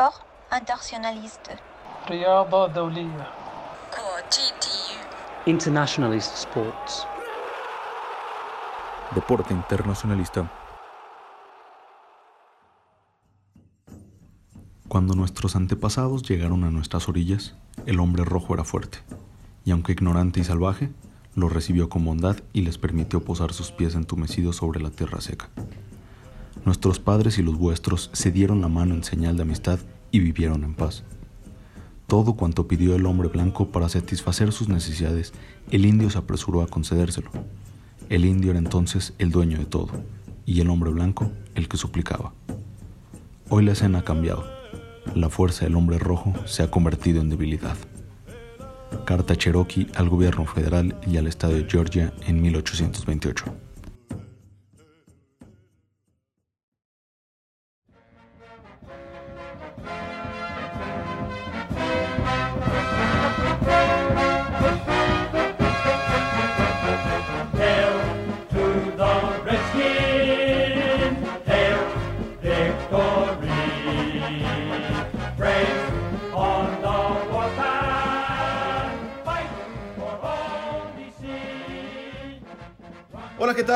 Sport internationaliste. رياضة دولية Internationalist sports. Deporte internacionalista. Cuando nuestros antepasados llegaron a nuestras orillas, el hombre rojo era fuerte, y aunque ignorante y salvaje, los recibió con bondad y les permitió posar sus pies entumecidos sobre la tierra seca. Nuestros padres y los vuestros se dieron la mano en señal de amistad y vivieron en paz. Todo cuanto pidió el hombre blanco para satisfacer sus necesidades, el indio se apresuró a concedérselo. El indio era entonces el dueño de todo, y el hombre blanco el que suplicaba. Hoy la escena ha cambiado. La fuerza del hombre rojo se ha convertido en debilidad. Carta Cherokee al gobierno federal y al estado de Georgia en 1828.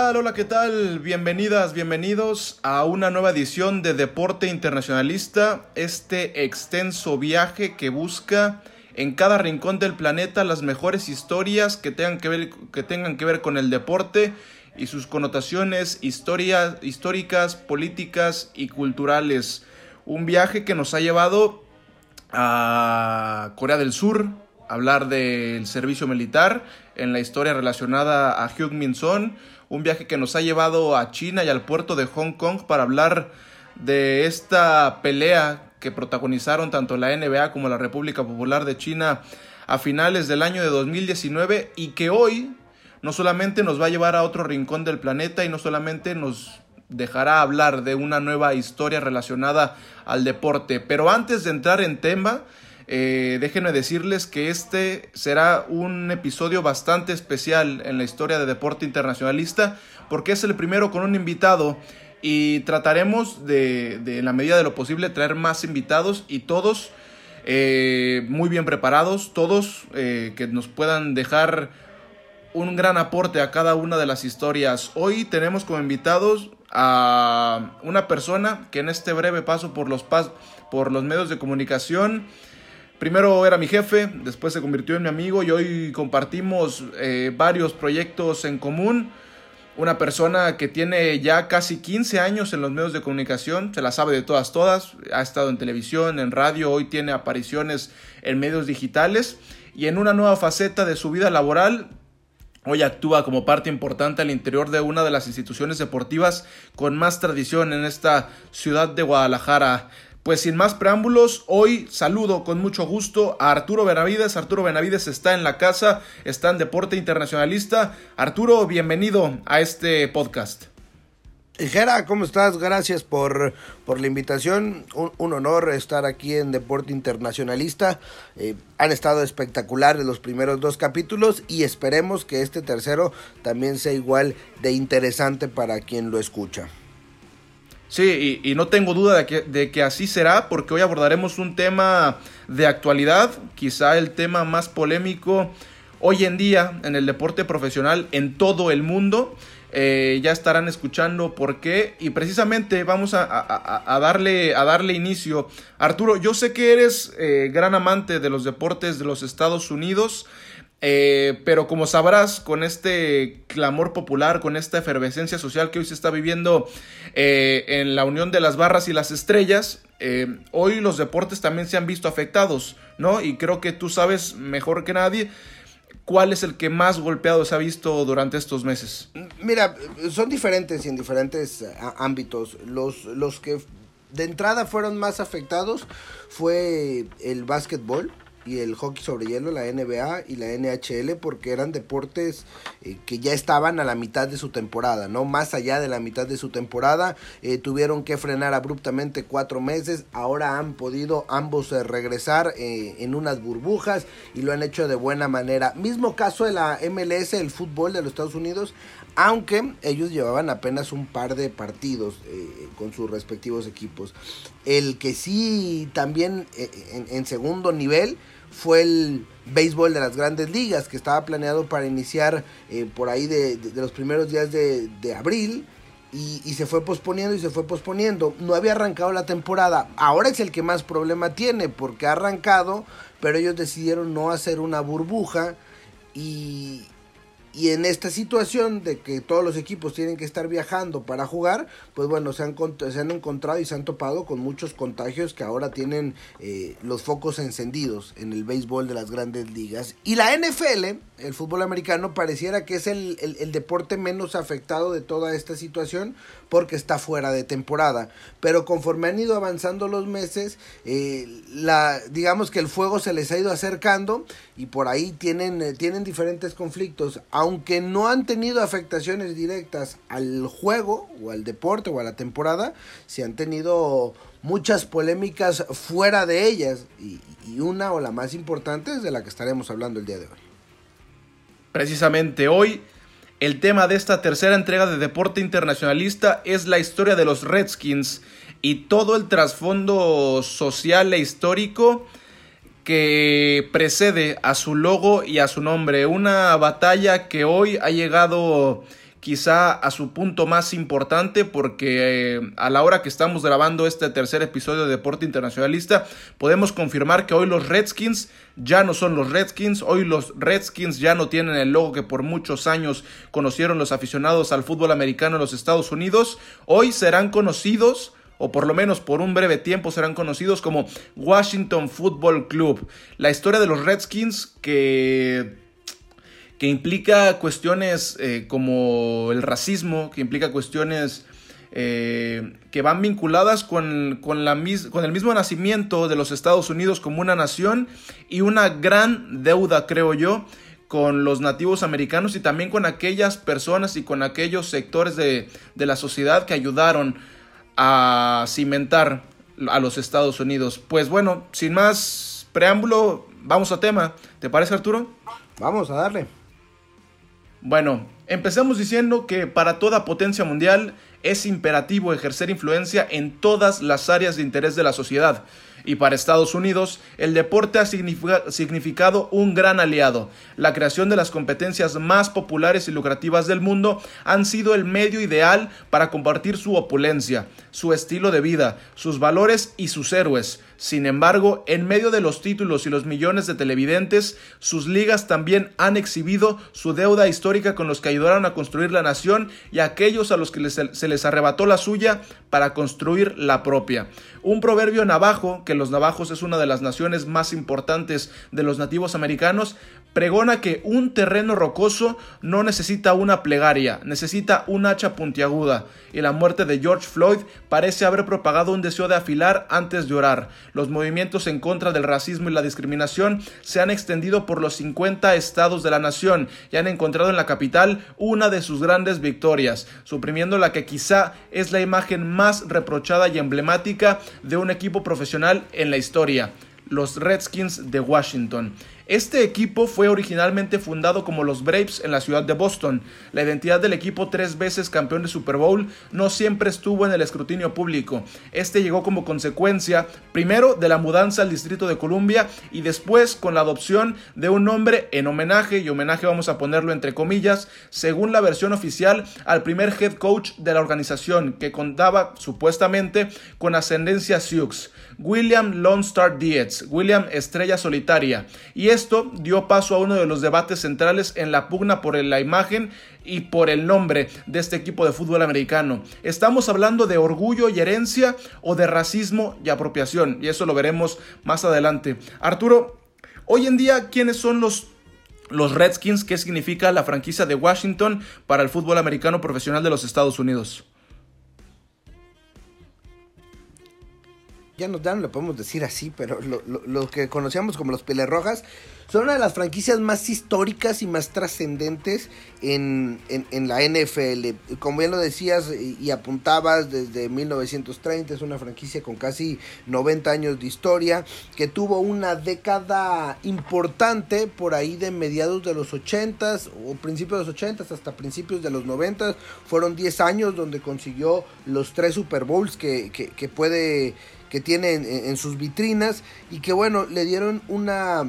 Tal? Hola, ¿qué tal? Bienvenidas, bienvenidos a una nueva edición de Deporte Internacionalista, este extenso viaje que busca en cada rincón del planeta las mejores historias que tengan que ver, que tengan que ver con el deporte y sus connotaciones históricas, políticas y culturales. Un viaje que nos ha llevado a Corea del Sur, hablar del servicio militar en la historia relacionada a Hyuk Min Son, un viaje que nos ha llevado a China y al puerto de Hong Kong para hablar de esta pelea que protagonizaron tanto la NBA como la República Popular de China a finales del año de 2019 y que hoy no solamente nos va a llevar a otro rincón del planeta y no solamente nos dejará hablar de una nueva historia relacionada al deporte. Pero antes de entrar en tema, eh, déjenme decirles que este será un episodio bastante especial en la historia de deporte internacionalista porque es el primero con un invitado y trataremos de, en la medida de lo posible traer más invitados y todos eh, muy bien preparados, todos eh, que nos puedan dejar un gran aporte a cada una de las historias. Hoy tenemos como invitados a una persona que en este breve paso por los, pas por los medios de comunicación, primero era mi jefe, después se convirtió en mi amigo y hoy compartimos eh, varios proyectos en común. Una persona que tiene ya casi 15 años en los medios de comunicación, se la sabe de todas, todas, ha estado en televisión, en radio, hoy tiene apariciones en medios digitales y en una nueva faceta de su vida laboral Hoy actúa como parte importante al interior de una de las instituciones deportivas con más tradición en esta ciudad de Guadalajara. Pues sin más preámbulos, hoy saludo con mucho gusto a Arturo Benavides. Arturo Benavides está en la casa, está en Deporte Internacionalista. Arturo, bienvenido a este podcast. Jera, ¿cómo estás? Gracias por, por la invitación. Un, honor estar aquí en Deporte Internacionalista. Eh, han estado espectaculares los primeros dos capítulos y esperemos que este tercero también sea igual de interesante para quien lo escucha. Sí, y, no tengo duda de que, de que así será, porque hoy abordaremos un tema de actualidad, quizá el tema más polémico hoy en día en el deporte profesional en todo el mundo. Eh, ya estarán escuchando por qué y precisamente vamos a, a- a darle, a darle inicio. Arturo, yo sé que eres eh, gran amante de los deportes de los Estados Unidos, eh, pero como sabrás, con este clamor popular, con esta efervescencia social que hoy se está viviendo eh, en la unión de las barras y las estrellas, eh, hoy los deportes también se han visto afectados, ¿no? Y creo que tú sabes mejor que nadie cuál es el que más golpeado se ha visto durante estos meses. Mira, son diferentes y en diferentes eh, ámbitos. Los, los que de entrada fueron más afectados fue el básquetbol y el hockey sobre hielo, la NBA y la NHL, porque eran deportes eh, que ya estaban a la mitad de su temporada, ¿no? Más allá de la mitad de su temporada, eh, tuvieron que frenar abruptamente cuatro meses, ahora han podido ambos eh, regresar en unas burbujas y lo han hecho de buena manera. Mismo caso de la MLS, el fútbol de los Estados Unidos, aunque ellos llevaban apenas un par de partidos con sus respectivos equipos. El que sí también en, en segundo nivel fue el béisbol de las grandes ligas, que estaba planeado para iniciar eh, por ahí de, los primeros días de, abril. Y se fue posponiendo y se fue posponiendo. No había arrancado la temporada. Ahora es el que más problema tiene porque ha arrancado, pero ellos decidieron no hacer una burbuja. Y, y en esta situación de que todos los equipos tienen que estar viajando para jugar, pues bueno, se han, se han encontrado y se han topado con muchos contagios que ahora tienen eh, los focos encendidos en el béisbol de las grandes ligas. Y la NFL, el fútbol americano, pareciera que es el, el- deporte menos afectado de toda esta situación porque está fuera de temporada. Pero conforme han ido avanzando los meses, eh, la, digamos que el fuego se les ha ido acercando y por ahí tienen, eh, tienen diferentes conflictos. No han tenido afectaciones directas al juego o al deporte o a la temporada, sí han tenido muchas polémicas fuera de ellas y, y una o la más importante es de la que estaremos hablando el día de hoy. Precisamente hoy, el tema de esta tercera entrega de Deporte Internacionalista es la historia de los Redskins y todo el trasfondo social e histórico que precede a su logo y a su nombre. Una batalla que hoy ha llegado quizá a su punto más importante porque eh, a la hora que estamos grabando este tercer episodio de Deporte Internacionalista podemos confirmar que hoy los Redskins ya no son los Redskins, hoy los Redskins ya no tienen el logo que por muchos años conocieron los aficionados al fútbol americano en los Estados Unidos, hoy serán conocidos o por lo menos por un breve tiempo serán conocidos como Washington Football Club. La historia de los Redskins que que implica cuestiones eh, como el racismo, que implica cuestiones eh, que van vinculadas con, con, la mis- con el mismo nacimiento de los Estados Unidos como una nación y una gran deuda, creo yo, con los nativos americanos y también con aquellas personas y con aquellos sectores de, de la sociedad que ayudaron a cimentar a los Estados Unidos. Pues bueno, sin más preámbulo, vamos a tema. ¿Te parece Arturo? Vamos a darle. Bueno, empecemos diciendo que para toda potencia mundial es imperativo ejercer influencia en todas las áreas de interés de la sociedad. Y para Estados Unidos, el deporte ha significa- significado un gran aliado. La creación de las competencias más populares y lucrativas del mundo han sido el medio ideal para compartir su opulencia, su estilo de vida, sus valores y sus héroes. Sin embargo, en medio de los títulos y los millones de televidentes, sus ligas también han exhibido su deuda histórica con los que ayudaron a construir la nación y aquellos a los que se les arrebató la suya para construir la propia. Un proverbio navajo, que los navajos es una de las naciones más importantes de los nativos americanos, pregona que un terreno rocoso no necesita una plegaria, necesita un hacha puntiaguda, y la muerte de George Floyd parece haber propagado un deseo de afilar antes de orar. Los movimientos en contra del racismo y la discriminación se han extendido por los 50 estados de la nación y han encontrado en la capital una de sus grandes victorias, suprimiendo la que quizá es la imagen más reprochada y emblemática de un equipo profesional en la historia, los Redskins de Washington. Este equipo fue originalmente fundado como los Braves en la ciudad de Boston. La identidad del equipo tres veces campeón de Super Bowl no siempre estuvo en el escrutinio público. Este llegó como consecuencia, primero, de la mudanza al Distrito de Columbia y después con la adopción de un nombre en homenaje, y homenaje vamos a ponerlo entre comillas, según la versión oficial, al primer head coach de la organización, que contaba supuestamente con ascendencia Sioux. William Lone Star Dietz, William Estrella Solitaria, y esto dio paso a uno de los debates centrales en la pugna por la imagen y por el nombre de este equipo de fútbol americano. ¿Estamos hablando de orgullo y herencia o de racismo y apropiación? Y eso lo veremos más adelante. Arturo, hoy en día, ¿quiénes son los los Redskins, ¿qué significa la franquicia de Washington para el fútbol americano profesional de los Estados Unidos? Ya no, ya no le podemos decir así, pero lo, lo- lo que conocíamos como los Pelerrojas, son una de las franquicias más históricas y más trascendentes en, en, la NFL. Como bien lo decías y, apuntabas, desde 1930 es una franquicia con casi 90 años de historia, que tuvo una década importante por ahí de mediados de los 80s o principios de los 80s hasta principios de los 90s. Fueron 10 años donde consiguió los tres Super Bowls que, que puede que tiene en, en sus vitrinas y que bueno, le dieron una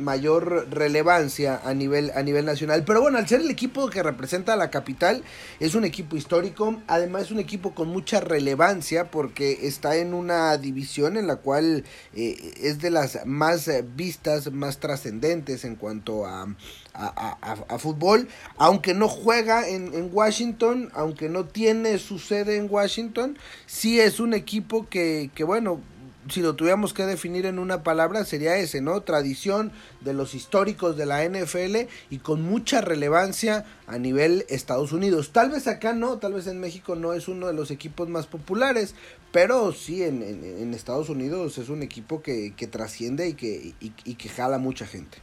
mayor relevancia a nivel a nivel nacional. Pero bueno, al ser el equipo que representa a la capital, es un equipo histórico, además es un equipo con mucha relevancia porque está en una división en la cual eh, es de las más vistas, más trascendentes en cuanto a, a- a- a fútbol, aunque no juega en, en Washington, aunque no tiene su sede en Washington, sí es un equipo que, que bueno, si lo tuviéramos que definir en una palabra sería ese, ¿no? Tradición de los históricos de la NFL y con mucha relevancia a nivel Estados Unidos. Tal vez acá no, tal vez en México no es uno de los equipos más populares, pero sí en, Estados Unidos es un equipo que, que trasciende y que, y que jala mucha gente.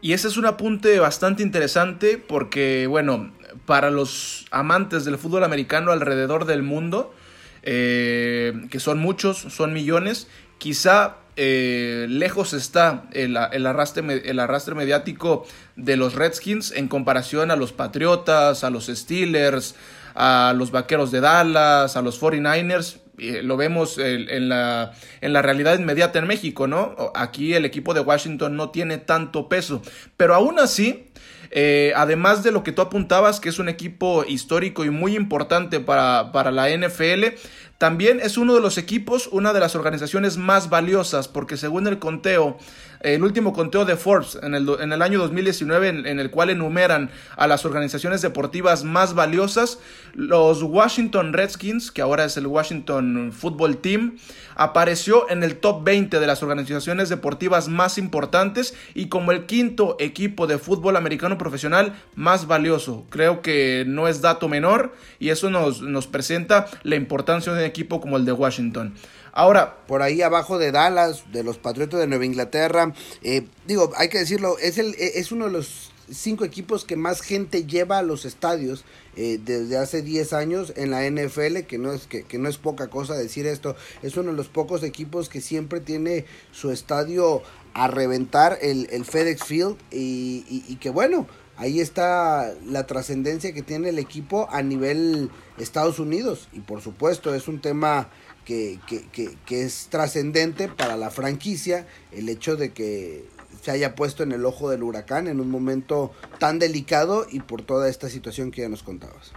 Y ese es un apunte bastante interesante porque, bueno, para los amantes del fútbol americano alrededor del mundo, eh, que son muchos, son millones, quizá eh, lejos está el, el arrastre, el arrastre mediático de los Redskins en comparación a los Patriotas, a los Steelers, a los Vaqueros de Dallas, a los 49ers. eh, lo vemos en, la, en la realidad inmediata en México, ¿no? Aquí el equipo de Washington no tiene tanto peso, pero aún así, eh, además de lo que tú apuntabas, que es un equipo histórico y muy importante para, para la NFL, también es uno de los equipos, una de las organizaciones más valiosas, porque según el conteo, el último conteo de Forbes en el, en el año 2019, en, en el cual enumeran a las organizaciones deportivas más valiosas, los Washington Redskins, que ahora es el Washington Football Team, apareció en el top 20 de las organizaciones deportivas más importantes y como el quinto equipo de fútbol americano profesional más valioso. Creo que no es dato menor y eso nos, nos presenta la importancia de un equipo como el de Washington. Ahora, por ahí abajo de Dallas, de los Patriotas de Nueva Inglaterra. Eh, digo, hay que decirlo, es, el, eh, es uno de los cinco equipos que más gente lleva a los estadios eh, desde hace 10 años en la NFL, que no, es, que, que no es poca cosa decir esto. Es uno de los pocos equipos que siempre tiene su estadio a reventar, el, el FedEx Field, y- y que bueno, ahí está la trascendencia que tiene el equipo a nivel Estados Unidos. Y por supuesto, es un tema que, que, que, es trascendente para la franquicia el hecho de que se haya puesto en el ojo del huracán en un momento tan delicado y por toda esta situación que ya nos contabas.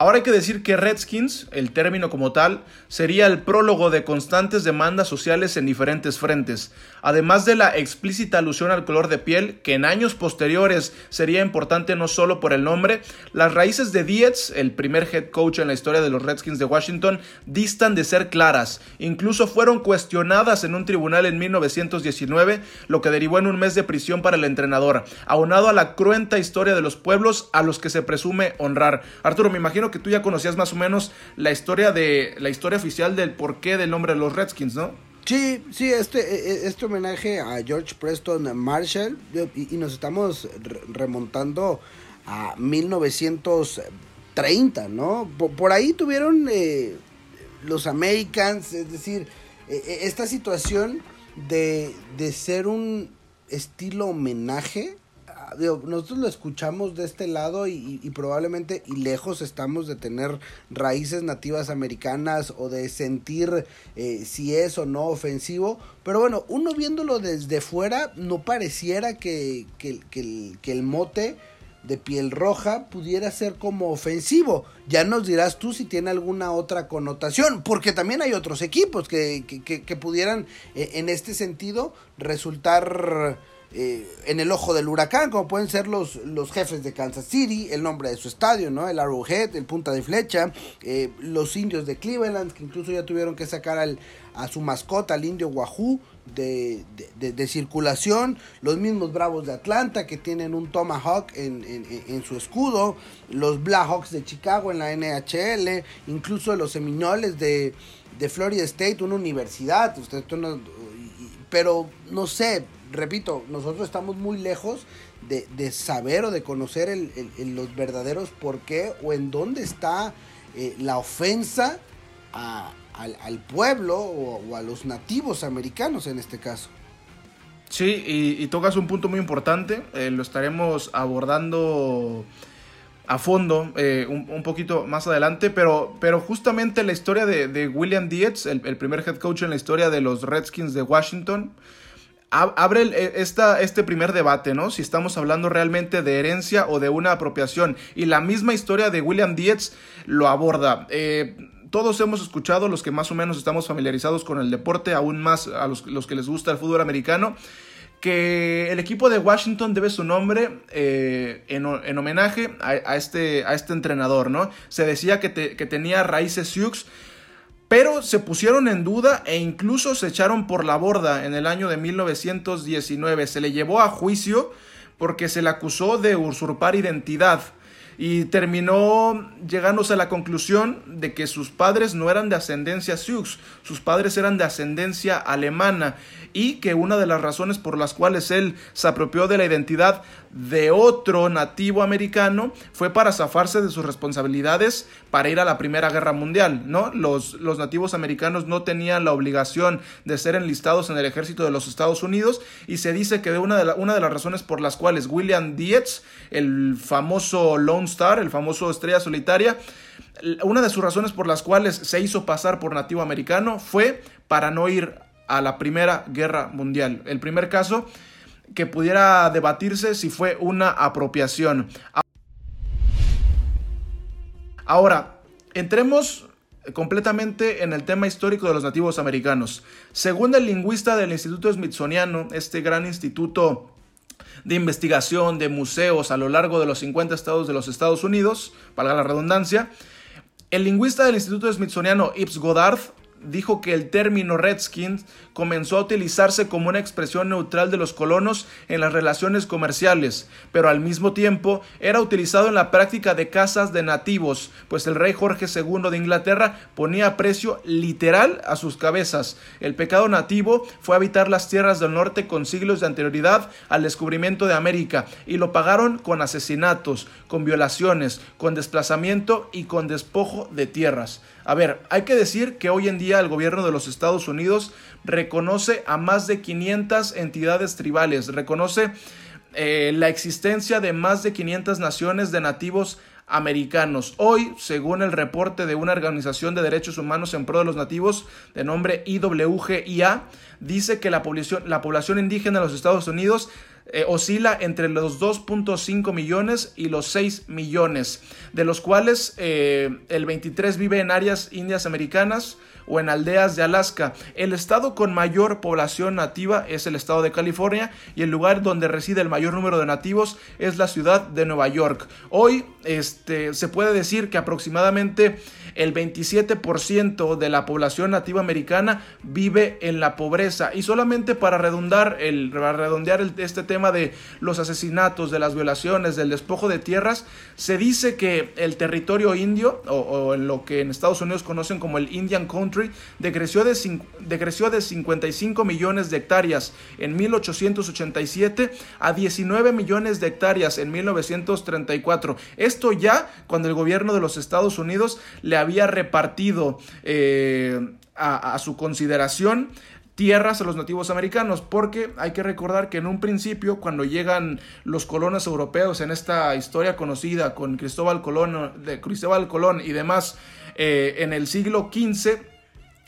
Ahora hay que decir que Redskins, el término como tal, sería el prólogo de constantes demandas sociales en diferentes frentes, además de la explícita alusión al color de piel, que en años posteriores sería importante no solo por el nombre, las raíces de Dietz, el primer head coach en la historia de los Redskins de Washington, distan de ser claras, incluso fueron cuestionadas en un tribunal en 1919, lo que derivó en un mes de prisión para el entrenador, aunado a la cruenta historia de los pueblos a los que se presume honrar. Arturo, me imagino que tú ya conocías más o menos la historia de la historia oficial del porqué del nombre de los Redskins, ¿no? Sí, sí, este, eh, este homenaje a George Preston Marshall y, nos estamos re- remontando a 1930, ¿no? Por, ahí tuvieron eh, los Americans, es decir, eh, esta situación de, de ser un estilo homenaje. Nosotros lo escuchamos de este lado y, probablemente y lejos estamos de tener raíces nativas americanas o de sentir eh, si es o no ofensivo. Pero bueno, uno viéndolo desde fuera no pareciera que, que- que el, que el mote de piel roja pudiera ser como ofensivo. Ya nos dirás tú si tiene alguna otra connotación, porque también hay otros equipos que, que- que- que pudieran eh, en este sentido resultar eh, en el ojo del huracán, como pueden ser los, los jefes de Kansas City, el nombre de su estadio, ¿no? El Arrowhead, el Punta de Flecha, eh, los indios de Cleveland, que incluso ya tuvieron que sacar al, a su mascota, al indio Wahoo, de, de- circulación, los mismos Bravos de Atlanta que tienen un Tomahawk en, en- su escudo, los Blackhawks de Chicago en la NHL, incluso los Seminoles de, Florida State, una universidad, usted, no- pero no sé, repito, nosotros estamos muy lejos de, de saber o de conocer los verdaderos por qué o en dónde está eh, la ofensa al, pueblo o, a los nativos americanos en este caso. Sí, y, tocas un punto muy importante, eh, lo estaremos abordando a fondo eh, un, un poquito más adelante, pero, pero justamente la historia de, William Dietz, el, primer head coach en la historia de los Redskins de Washington, abre eh, esta, este primer debate, ¿no? Si estamos hablando realmente de herencia o de una apropiación. Y la misma historia de William Dietz lo aborda. Eh, todos hemos escuchado, los que más o menos estamos familiarizados con el deporte, aún más a los, que les gusta el fútbol americano, que el equipo de Washington debe su nombre eh, en, ho- en homenaje a, este, a este entrenador, ¿no? Se decía que, que tenía raíces Sioux, pero se pusieron en duda e incluso se echaron por la borda en el año de 1919. Se le llevó a juicio porque se le acusó de usurpar identidad y terminó llegándose a la conclusión de que sus padres no eran de ascendencia Sioux, sus padres eran de ascendencia alemana y que una de las razones por las cuales él se apropió de la identidad de otro nativo americano fue para zafarse de sus responsabilidades para ir a la Primera Guerra Mundial, ¿no? Los, los nativos americanos no tenían la obligación de ser enlistados en el ejército de los Estados Unidos y se dice que una, de una de las razones por las cuales William Dietz, el famoso Lone Star, el famoso estrella solitaria, una de sus razones por las cuales se hizo pasar por nativo americano fue para no ir a la Primera Guerra Mundial. El primer caso que pudiera debatirse si fue una apropiación. Ahora, entremos completamente en el tema histórico de los nativos americanos. Según el lingüista del Instituto Smithsoniano, este gran instituto de investigación de museos a lo largo de los 50 estados de los Estados Unidos, valga la redundancia, el lingüista del Instituto Smithsoniano Ips Goddard dijo que el término Redskins comenzó a utilizarse como una expresión neutral de los colonos en las relaciones comerciales, pero al mismo tiempo era utilizado en la práctica de casas de nativos, pues el rey Jorge II de Inglaterra ponía precio literal a sus cabezas. El pecado nativo fue habitar las tierras del norte con siglos de anterioridad al descubrimiento de América, y lo pagaron con asesinatos, con violaciones, con desplazamiento y con despojo de tierras. A ver, hay que decir que hoy en día el gobierno de los Estados Unidos reconoce a más de 500 entidades tribales, reconoce eh, la existencia de más de 500 naciones de nativos americanos. Hoy, según el reporte de una organización de derechos humanos en pro de los nativos de nombre IWGIA, dice que la población, la población indígena de los Estados Unidos eh, oscila entre los 2.5 millones y los 6 millones, de los cuales eh, el 23 vive en áreas indias americanas o en aldeas de Alaska. El estado con mayor población nativa es el estado de California y el lugar donde reside el mayor número de nativos es la ciudad de Nueva York. Hoy este, se puede decir que aproximadamente el 27% de la población nativa americana vive en la pobreza y solamente para redundar el redondear este tema de los asesinatos, de las violaciones, del despojo de tierras, se dice que el territorio indio o, en lo que en Estados Unidos conocen como el Indian Country decreció de, decreció de 55 millones de hectáreas en 1887 a 19 millones de hectáreas en 1934. Esto ya cuando el gobierno de los Estados Unidos le había repartido eh, a, su consideración tierras a los nativos americanos, porque hay que recordar que en un principio, cuando llegan los colonos europeos en esta historia conocida con Cristóbal Colón, de Cristóbal Colón y demás, eh, en el siglo XV,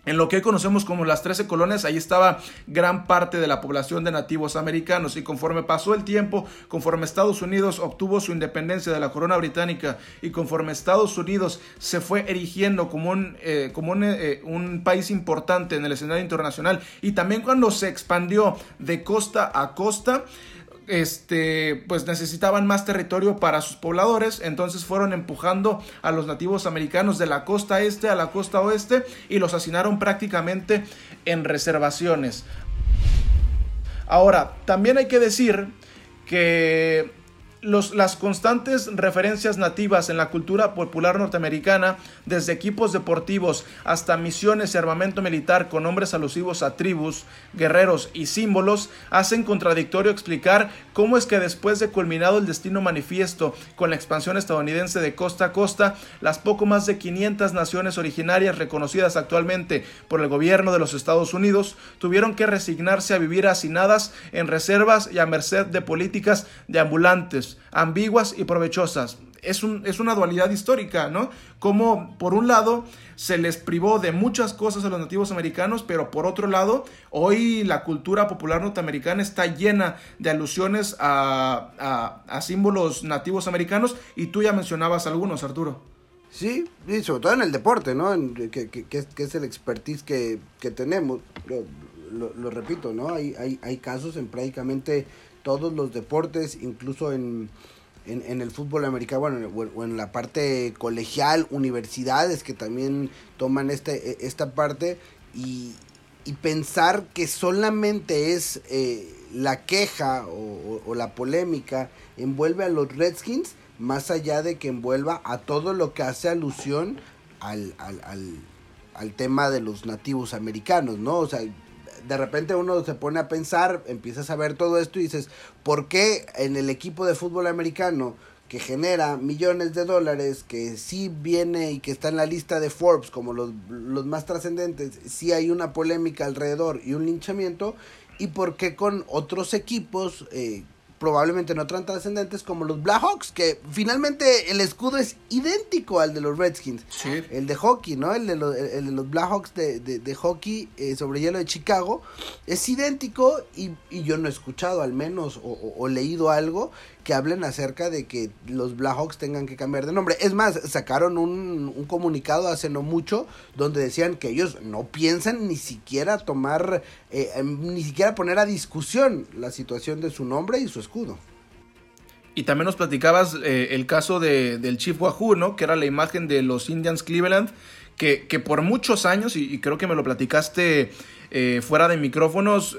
en lo que hoy conocemos como las 13 colonias, ahí estaba gran parte de la población de nativos americanos y conforme pasó el tiempo, conforme Estados Unidos obtuvo su independencia de la corona británica y conforme Estados Unidos se fue erigiendo como un, eh, como un, eh, un país importante en el escenario internacional y también cuando se expandió de costa a costa, este, pues necesitaban más territorio para sus pobladores, entonces fueron empujando a los nativos americanos de la costa este a la costa oeste y los hacinaron prácticamente en reservaciones. Ahora, también hay que decir que los, las constantes referencias nativas en la cultura popular norteamericana, desde equipos deportivos hasta misiones y armamento militar con nombres alusivos a tribus, guerreros y símbolos, hacen contradictorio explicar cómo es que después de culminado el destino manifiesto con la expansión estadounidense de costa a costa, las poco más de 500 naciones originarias reconocidas actualmente por el gobierno de los Estados Unidos tuvieron que resignarse a vivir hacinadas en reservas y a merced de políticas de ambulantes ambiguas y provechosas. Es, un, es, una dualidad histórica, ¿no? Como por un lado se les privó de muchas cosas a los nativos americanos, pero por otro lado, hoy la cultura popular norteamericana está llena de alusiones a, a, símbolos nativos americanos y tú ya mencionabas algunos, Arturo. Sí, y sobre todo en el deporte, ¿no? En, que, que, es, el expertise que, tenemos. Lo, lo, lo, repito, ¿no? Hay, hay, hay casos en prácticamente todos los deportes, incluso en, en, el fútbol americano, bueno, o en la parte colegial, universidades que también toman este, esta parte y, y pensar que solamente es eh, la queja o, la polémica envuelve a los Redskins, más allá de que envuelva a todo lo que hace alusión al, al, al, al tema de los nativos americanos, ¿no? O sea, de repente uno se pone a pensar, empiezas a ver todo esto y dices, ¿por qué en el equipo de fútbol americano que genera millones de dólares, que sí viene y que está en la lista de Forbes como los, los más trascendentes, sí hay una polémica alrededor y un linchamiento? ¿Y por qué con otros equipos eh, probablemente no tan trascendentes como los Blackhawks, que finalmente el escudo es idéntico al de los Redskins. Sí. El de hockey, ¿no? El de los, el de los Blackhawks de, de, de hockey eh, sobre hielo de Chicago es idéntico y, y yo no he escuchado al menos o, o, o, leído algo hablen acerca de que los Blackhawks tengan que cambiar de nombre. Es más, sacaron un, un comunicado hace no mucho donde decían que ellos no piensan ni siquiera tomar, eh, ni siquiera poner a discusión la situación de su nombre y su escudo. Y también nos platicabas eh, el caso de, del Chief Wahoo, ¿no? Que era la imagen de los Indians Cleveland, que, por muchos años, y, y, creo que me lo platicaste eh, fuera de micrófonos,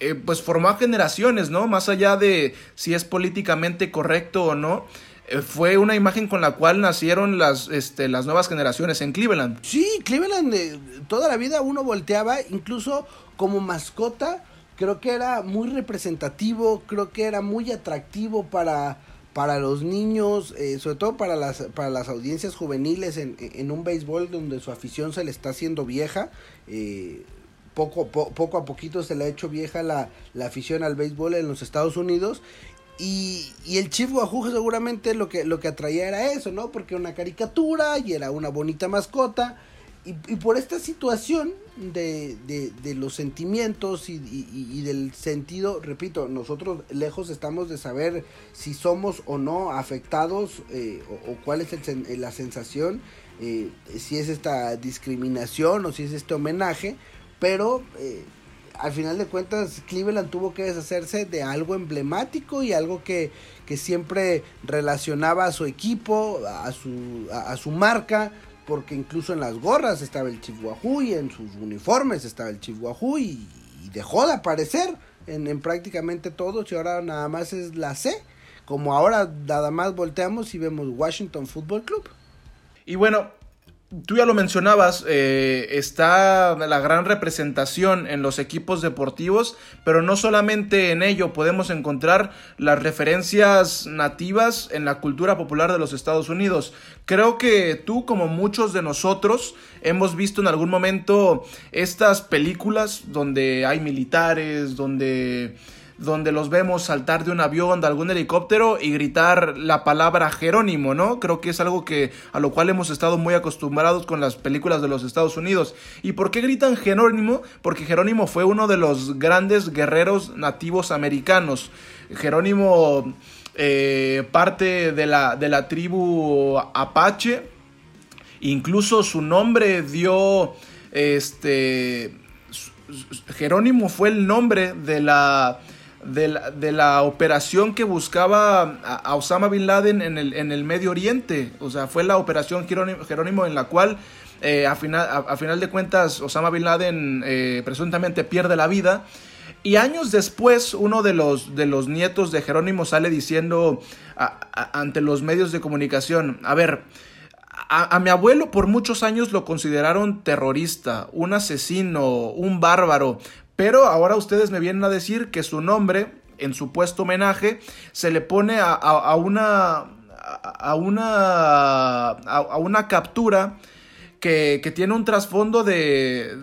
eh, pues formó generaciones, ¿no? Más allá de si es políticamente correcto o no. Eh, fue una imagen con la cual nacieron las, este, las nuevas generaciones en Cleveland. Sí, Cleveland eh, toda la vida uno volteaba, incluso como mascota, creo que era muy representativo, creo que era muy atractivo para, para los niños, eh, sobre todo para las, para las audiencias juveniles en, en, un béisbol donde su afición se le está haciendo vieja. Eh, poco, po, poco a poquito se le ha hecho vieja la, afición al béisbol en los Estados Unidos. Y, el Chief Wahoo seguramente lo que, lo que atraía era eso, ¿no? Porque era una caricatura y era una bonita mascota. Y, y por esta situación de, de, de los sentimientos y, del sentido, repito, nosotros lejos estamos de saber si somos o no afectados eh, o, o, cuál es el, la sensación, eh, si es esta discriminación o si es este homenaje, pero eh, al final de cuentas Cleveland tuvo que deshacerse de algo emblemático y algo que, que siempre relacionaba a su equipo, a su, a, su marca, porque incluso en las gorras estaba el Chief Wahoo y en sus uniformes estaba el Chief Wahoo y, y dejó de aparecer en, en, prácticamente todos y ahora nada más es la C, como ahora nada más volteamos y vemos Washington Football Club. Y bueno, Tú ya lo mencionabas, eh, está la gran representación en los equipos deportivos, pero no solamente en ello podemos encontrar las referencias nativas en la cultura popular de los Estados Unidos. Creo que tú, como muchos de nosotros, hemos visto en algún momento estas películas donde hay militares, donde donde los vemos saltar de un avión, de algún helicóptero y gritar la palabra Jerónimo, ¿no? Creo que es algo que a lo cual hemos estado muy acostumbrados con las películas de los Estados Unidos. ¿Y por qué gritan Jerónimo? Porque Jerónimo fue uno de los grandes guerreros nativos americanos. Jerónimo eh, parte de la, de la tribu Apache. Incluso su nombre dio este Jerónimo fue el nombre de la de la, operación que buscaba a, Osama Bin Laden en el, en el Medio Oriente. O sea, fue la operación Jerónimo, Jerónimo en la cual, eh, a, final, a, final de cuentas, Osama Bin Laden eh, presuntamente pierde la vida. Y años después, uno de los, de los nietos de Jerónimo sale diciendo ante los medios de comunicación, a ver, a mi abuelo por muchos años lo consideraron terrorista, un asesino, un bárbaro, pero ahora ustedes me vienen a decir que su nombre, en supuesto homenaje, se le pone a, a- una... a- una, a una captura que, que tiene un trasfondo de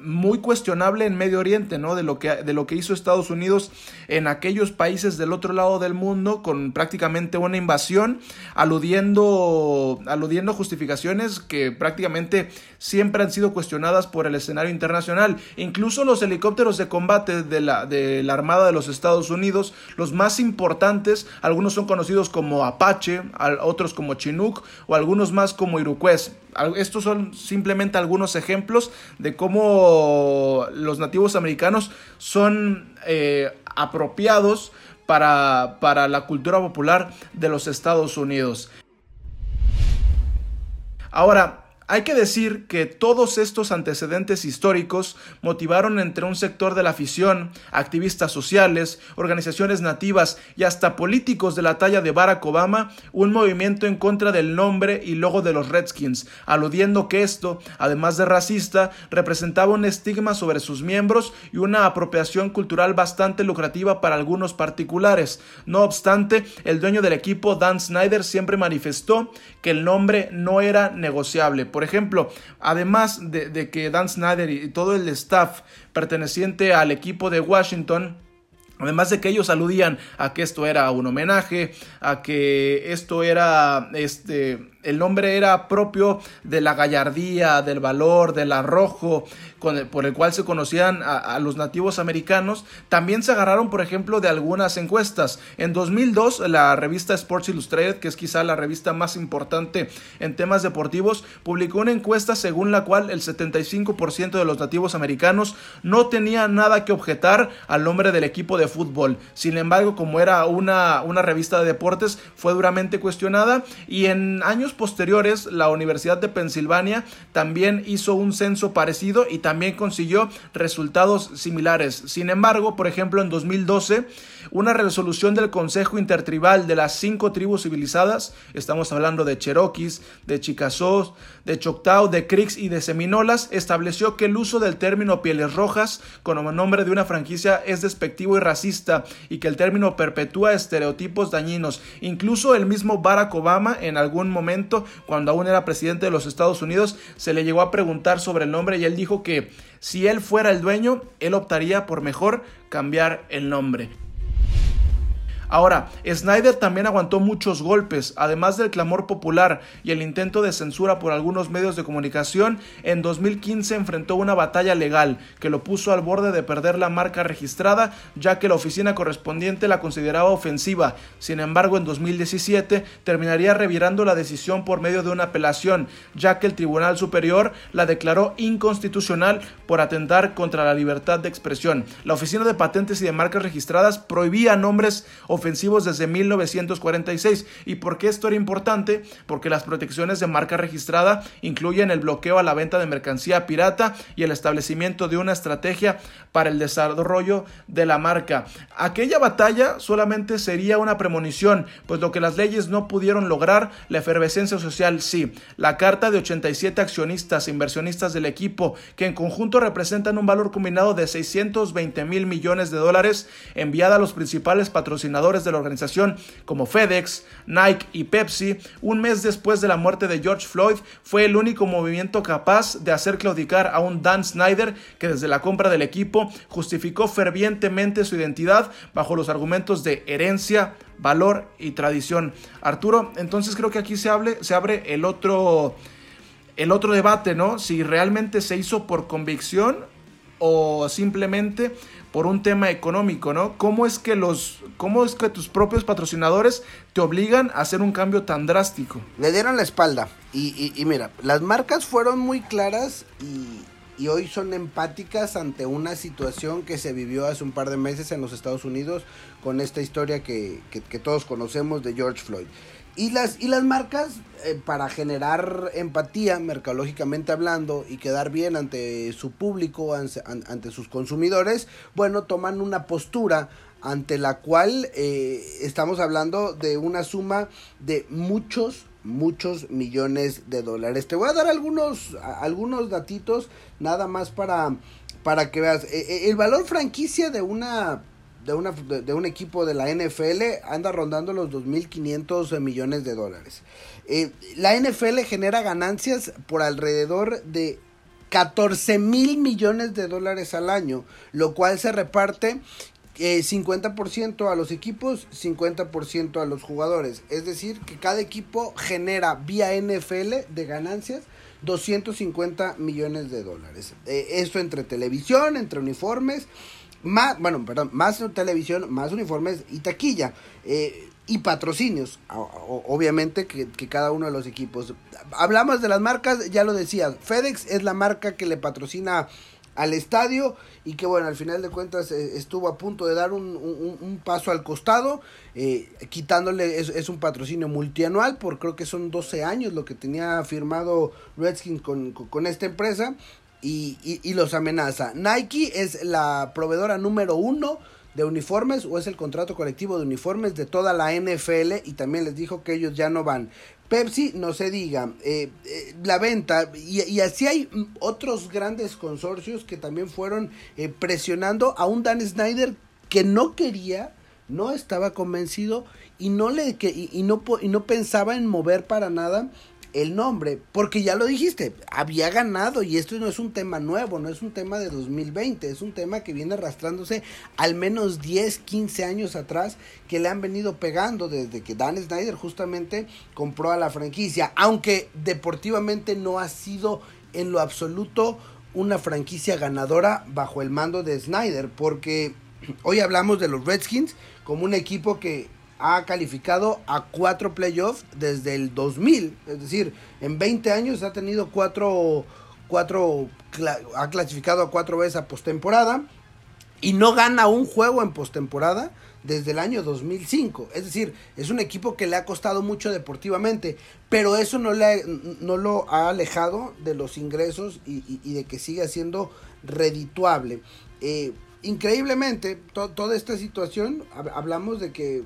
muy cuestionable en Medio Oriente, ¿no? De lo que de lo que hizo Estados Unidos en aquellos países del otro lado del mundo con prácticamente una invasión, aludiendo aludiendo justificaciones que prácticamente siempre han sido cuestionadas por el escenario internacional. Incluso los helicópteros de combate de la, de la Armada de los Estados Unidos, los más importantes, algunos son conocidos como Apache, otros como Chinook o algunos más como Iroquois. Estos son simplemente algunos ejemplos de cómo los nativos americanos son eh, apropiados para, para la cultura popular de los Estados Unidos. Ahora, hay que decir que todos estos antecedentes históricos motivaron entre un sector de la afición, activistas sociales, organizaciones nativas y hasta políticos de la talla de Barack Obama un movimiento en contra del nombre y logo de los Redskins, aludiendo que esto, además de racista, representaba un estigma sobre sus miembros y una apropiación cultural bastante lucrativa para algunos particulares. No obstante, el dueño del equipo, Dan Snyder, siempre manifestó que el nombre no era negociable. Por ejemplo, además de, que Dan Snyder y todo el staff perteneciente al equipo de Washington, Además de que ellos aludían a que esto era un homenaje, a que esto era, este, el nombre era propio de la gallardía, del valor, del arrojo, con por el cual se conocían a, a los nativos americanos, también se agarraron, por ejemplo, de algunas encuestas. En 2002, la revista Sports Illustrated, que es quizá la revista más importante en temas deportivos, publicó una encuesta según la cual el 75% de los nativos americanos no tenía nada que objetar al nombre del equipo de fútbol. Sin embargo, como era una, una revista de deportes, fue duramente cuestionada y en años posteriores la Universidad de Pensilvania también hizo un censo parecido y también consiguió resultados similares. Sin embargo, por ejemplo, en 2012, una resolución del Consejo Intertribal de las cinco tribus civilizadas, estamos hablando de Cherokees, de Chickasaws, de Choctaw, de Creeks y de Seminolas, estableció que el uso del término pieles rojas como nombre de una franquicia es despectivo y racista y que el término perpetúa estereotipos dañinos. Incluso el mismo Barack Obama en algún momento, cuando aún era presidente de los Estados Unidos, se le llegó a preguntar sobre el nombre y él dijo que si él fuera el dueño, él optaría por mejor cambiar el nombre. Ahora, Snyder también aguantó muchos golpes, además del clamor popular y el intento de censura por algunos medios de comunicación, en 2015 enfrentó una batalla legal que lo puso al borde de perder la marca registrada, ya que la oficina correspondiente la consideraba ofensiva. Sin embargo, en 2017 terminaría revirando la decisión por medio de una apelación, ya que el Tribunal Superior la declaró inconstitucional por atentar contra la libertad de expresión. La Oficina de Patentes y de Marcas Registradas prohibía nombres ofensivos desde 1946. ¿Y por qué esto era importante? Porque las protecciones de marca registrada incluyen el bloqueo a la venta de mercancía pirata y el establecimiento de una estrategia para el desarrollo de la marca. Aquella batalla solamente sería una premonición, pues lo que las leyes no pudieron lograr, la efervescencia social sí. La carta de 87 accionistas e inversionistas del equipo, que en conjunto representan un valor combinado de 620 mil millones de dólares, enviada a los principales patrocinadores de la organización como FedEx, Nike y Pepsi, un mes después de la muerte de George Floyd, fue el único movimiento capaz de hacer claudicar a un Dan Snyder que desde la compra del equipo justificó fervientemente su identidad bajo los argumentos de herencia, valor y tradición. Arturo, entonces creo que aquí se, se abre el otro, el otro debate, ¿no? Si realmente se hizo por convicción o simplemente por un tema económico, ¿no? ¿Cómo es que los cómo es que tus propios patrocinadores te obligan a hacer un cambio tan drástico? Le dieron la espalda. Y, y- y mira, las marcas fueron muy claras y, y hoy son empáticas ante una situación que se vivió hace un par de meses en los Estados Unidos con esta historia que, que- que todos conocemos de George Floyd. Y las, y las marcas, eh, para generar empatía, mercadológicamente hablando, y quedar bien ante su público, ante, sus consumidores, bueno, toman una postura ante la cual eh, estamos hablando de una suma de muchos, muchos millones de dólares. Te voy a dar algunos, algunos datitos, nada más para, para que veas. Eh, eh, el valor franquicia de una de, una, de, un equipo de la NFL anda rondando los 2.500 millones de dólares. Eh, la NFL genera ganancias por alrededor de 14 mil millones de dólares al año, lo cual se reparte eh, 50% a los equipos, 50% a los jugadores. Es decir, que cada equipo genera vía NFL de ganancias 250 millones de dólares. Eh, esto entre televisión, entre uniformes, más, bueno, perdón, más televisión, más uniformes y taquilla. eh, y patrocinios, obviamente que, cada uno de los equipos. Hablamos de las marcas, ya lo decía, FedEx es la marca que le patrocina al estadio y que bueno, al final de cuentas eh, estuvo a punto de dar un, un- un paso al costado, eh, quitándole, es, es un patrocinio multianual, por creo que son 12 años lo que tenía firmado Redskins con, con, con esta empresa y, y- y los amenaza. Nike es la proveedora número uno de uniformes o es el contrato colectivo de uniformes de toda la NFL y también les dijo que ellos ya no van. Pepsi, no se diga, eh, eh, la venta, y, y así hay otros grandes consorcios que también fueron eh, presionando a un Dan Snyder que no quería, no estaba convencido y no, le, que, y, y no, y no pensaba en mover para nada el nombre, porque ya lo dijiste, había ganado y esto no es un tema nuevo, no es un tema de 2020, es un tema que viene arrastrándose al menos 10, 15 años atrás que le han venido pegando desde que Dan Snyder justamente compró a la franquicia, aunque deportivamente no ha sido en lo absoluto una franquicia ganadora bajo el mando de Snyder, porque hoy hablamos de los Redskins como un equipo que ha calificado a cuatro playoffs desde el 2000. Es decir, en 20 años ha tenido cuatro, cuatro ha clasificado a cuatro veces a postemporada y no gana un juego en postemporada desde el año 2005. Es decir, es un equipo que le ha costado mucho deportivamente, pero eso no, le no lo ha alejado de los ingresos y, de que siga siendo redituable. Eh, increíblemente, to- toda esta situación, hab- hablamos de que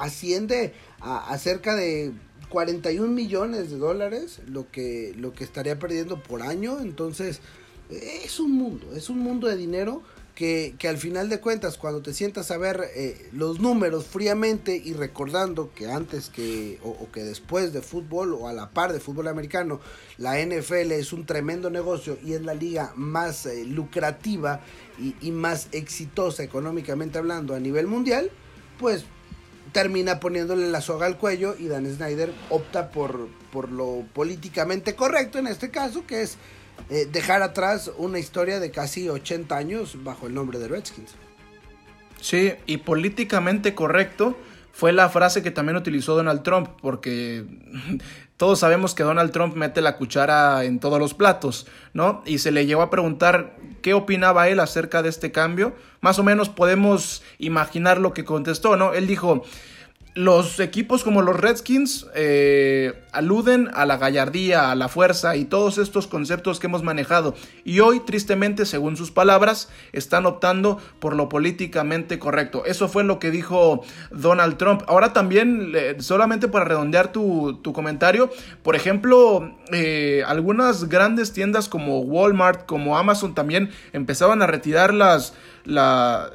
asciende a, cerca de 41 millones de dólares lo que, lo que estaría perdiendo por año. Entonces, es un mundo, es un mundo de dinero que, que al final de cuentas, cuando te sientas a ver eh, los números fríamente y recordando que antes que o, o que después de fútbol o a la par de fútbol americano, la NFL es un tremendo negocio y es la liga más eh, lucrativa y, y más exitosa económicamente hablando a nivel mundial, pues termina poniéndole la soga al cuello y Dan Snyder opta por, por lo políticamente correcto en este caso, que es eh, dejar atrás una historia de casi 80 años bajo el nombre de Redskins. Sí, y políticamente correcto fue la frase que también utilizó Donald Trump, porque todos sabemos que Donald Trump mete la cuchara en todos los platos, ¿no? Y se le llegó a preguntar qué opinaba él acerca de este cambio. Más o menos podemos imaginar lo que contestó, ¿no? Él dijo, los equipos como los Redskins eh, aluden a la gallardía, a la fuerza y todos estos conceptos que hemos manejado. Y hoy, tristemente, según sus palabras, están optando por lo políticamente correcto. Eso fue lo que dijo Donald Trump. Ahora también, solamente para redondear tu, tu comentario, por ejemplo, eh, algunas grandes tiendas como Walmart, como Amazon también empezaban a retirar las... La,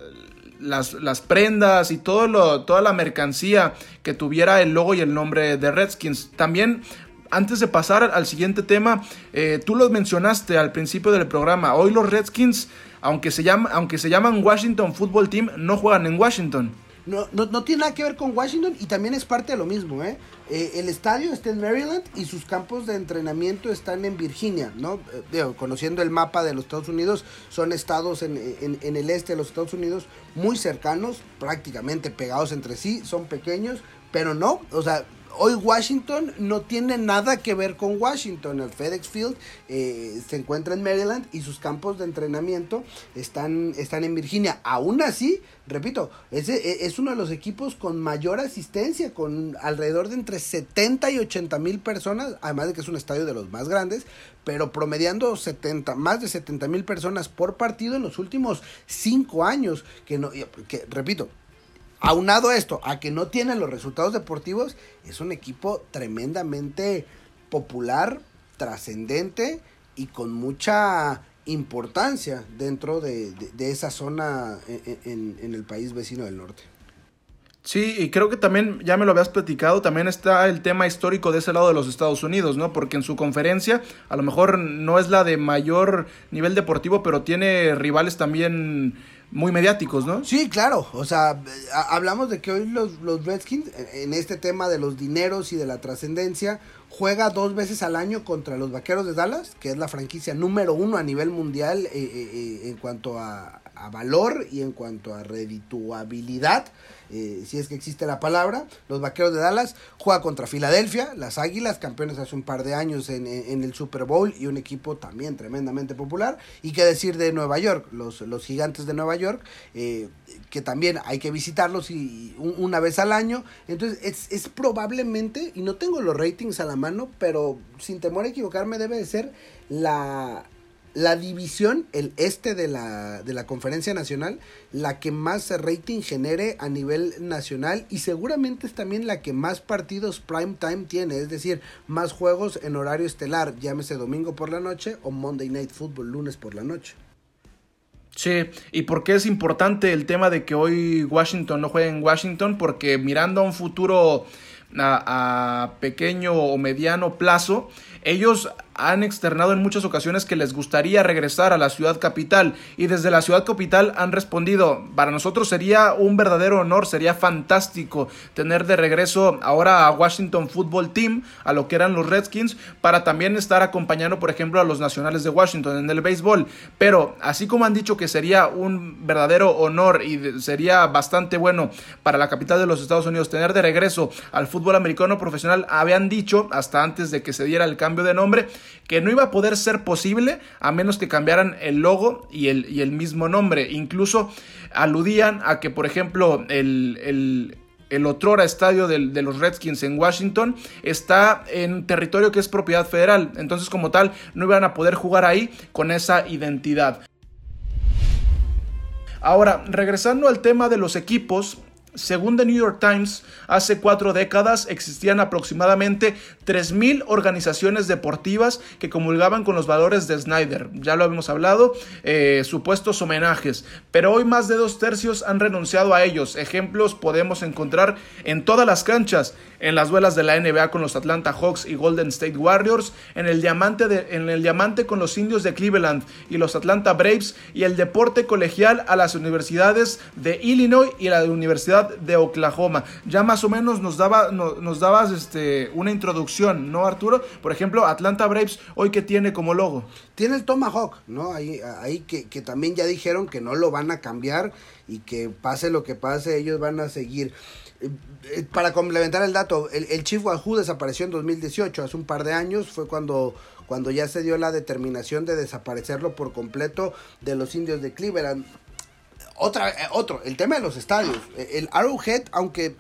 las, las prendas y todo lo, toda la mercancía que tuviera el logo y el nombre de Redskins. También, antes de pasar al siguiente tema, eh, tú lo mencionaste al principio del programa. Hoy los Redskins, aunque se, llama, aunque se llaman Washington Football Team, no juegan en Washington. No, no, no tiene nada que ver con Washington y también es parte de lo mismo, ¿eh? Eh, el estadio está en Maryland y sus campos de entrenamiento están en Virginia, ¿no? Eh, conociendo el mapa de los Estados Unidos, son estados en, en- en el este de los Estados Unidos muy cercanos, prácticamente pegados entre sí, son pequeños, pero no, o sea, hoy Washington no tiene nada que ver con Washington. El FedEx Field eh, se encuentra en Maryland y sus campos de entrenamiento están, están en Virginia. Aún así, repito, ese e- es uno de los equipos con mayor asistencia, con alrededor de entre 70 y 80 mil personas, además de que es un estadio de los más grandes, pero promediando 70, más de 70 mil personas por partido en los últimos cinco años. Que, no, que repito, aunado esto a que no tiene los resultados deportivos, es un equipo tremendamente popular, trascendente y con mucha importancia dentro de, de- esa zona en, en- en el país vecino del norte. Sí, y creo que también, ya me lo habías platicado, también está el tema histórico de ese lado de los Estados Unidos, ¿no? Porque en su conferencia, a lo mejor no es la de mayor nivel deportivo, pero tiene rivales también muy mediáticos, ¿no? Sí, claro. O sea, hablamos de que hoy los, los Redskins, en- en este tema de los dineros y de la trascendencia, juega dos veces al año contra los Vaqueros de Dallas, que es la franquicia número uno a nivel mundial eh, eh, eh, en cuanto a, a valor y en cuanto a redituabilidad. eh, si es que existe la palabra, los Vaqueros de Dallas juega contra Filadelfia, las Águilas, campeones hace un par de años en, en- el Super Bowl y un equipo también tremendamente popular. Y qué decir de Nueva York, los, los gigantes de Nueva York, eh, que también hay que visitarlos y, un- una vez al año. Entonces es, es probablemente, y no tengo los ratings a la mano, pero sin temor a equivocarme debe de ser la, la división, el este de la, de la conferencia nacional, la que más rating genere a nivel nacional y seguramente es también la que más partidos prime time tiene, es decir, más juegos en horario estelar, llámese domingo por la noche o Monday Night Football lunes por la noche. Sí, y por qué es importante el tema de que hoy Washington no juegue en Washington, porque mirando a un futuro a, a pequeño o mediano plazo, ellos han externado en muchas ocasiones que les gustaría regresar a la ciudad capital y desde la ciudad capital han respondido, para nosotros sería un verdadero honor, sería fantástico tener de regreso ahora a Washington Football Team, a lo que eran los Redskins, para también estar acompañando, por ejemplo, a los nacionales de Washington en el béisbol. Pero así como han dicho que sería un verdadero honor y sería bastante bueno para la capital de los Estados Unidos tener de regreso al fútbol americano profesional, habían dicho hasta antes de que se diera el cambio de nombre que no iba a poder ser posible a menos que cambiaran el logo y el, y el mismo nombre. Incluso aludían a que, por ejemplo, el, el, el otrora estadio de los Redskins en Washington está en territorio que es propiedad federal. Entonces, como tal, no iban a poder jugar ahí con esa identidad. Ahora, regresando al tema de los equipos, según The New York Times, hace cuatro décadas existían aproximadamente 3.000 organizaciones deportivas que comulgaban con los valores de Snyder. Ya lo habíamos hablado, eh, supuestos homenajes. Pero hoy más de dos tercios han renunciado a ellos. Ejemplos podemos encontrar en todas las canchas. En las duelas de la NBA con los Atlanta Hawks y Golden State Warriors. En el diamante, de- en el diamante con los indios de Cleveland y los Atlanta Braves. Y el deporte colegial a las universidades de Illinois y la Universidad de Oklahoma. Ya más o menos nos, daba, no- nos dabas este, una introducción, ¿no, Arturo? Por ejemplo, Atlanta Braves, hoy que tiene como logo. Tiene el Tomahawk, ¿no? Ahí, ahí que, que también ya dijeron que no lo van a cambiar y que pase lo que pase, ellos van a seguir. Eh, eh, Para complementar el dato, el, el Chief Wahoo desapareció en 2018, hace un par de años, fue cuando, cuando ya se dio la determinación de desaparecerlo por completo de los indios de Cleveland. Otra, eh, otro, el tema de los estadios. Eh, El Arrowhead, aunque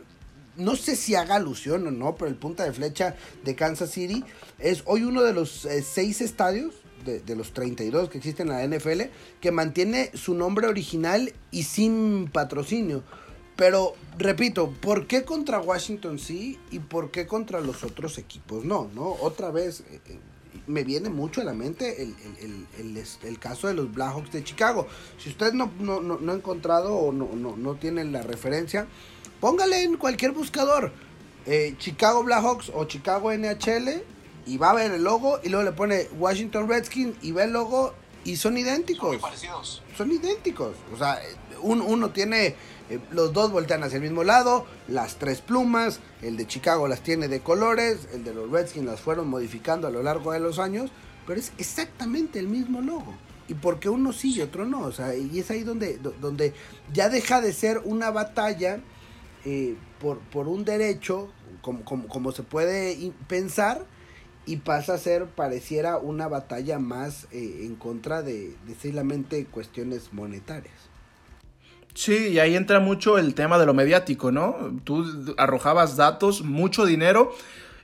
no sé si haga alusión o no, pero el punta de flecha de Kansas City es hoy uno de los eh, seis estadios de, de los 32 que existen en la NFL que mantiene su nombre original y sin patrocinio. Pero, repito, ¿por qué contra Washington sí y por qué contra los otros equipos no? ¿no? Otra vez, me viene mucho a la mente el, el- el- el- caso de los Blackhawks de Chicago. Si usted no, no, no, no ha encontrado o no, no, no tiene la referencia, póngale en cualquier buscador eh, Chicago Blackhawks o Chicago NHL y va a ver el logo y luego le pone Washington Redskins y ve el logo y son idénticos. Son idénticos. O sea, un- uno tiene, eh, los dos voltean hacia el mismo lado, las tres plumas, el de Chicago las tiene de colores, el de los Redskins las fueron modificando a lo largo de los años, pero es exactamente el mismo logo. Y porque uno sí y otro no. O sea, y es ahí donde, do- donde ya deja de ser una batalla eh, por, por un derecho como, como, como se puede pensar y pasa a ser, pareciera una batalla más eh, en contra de, de solamente cuestiones monetarias. Sí, y ahí entra mucho el tema de lo mediático, ¿no? Tú arrojabas datos, mucho dinero,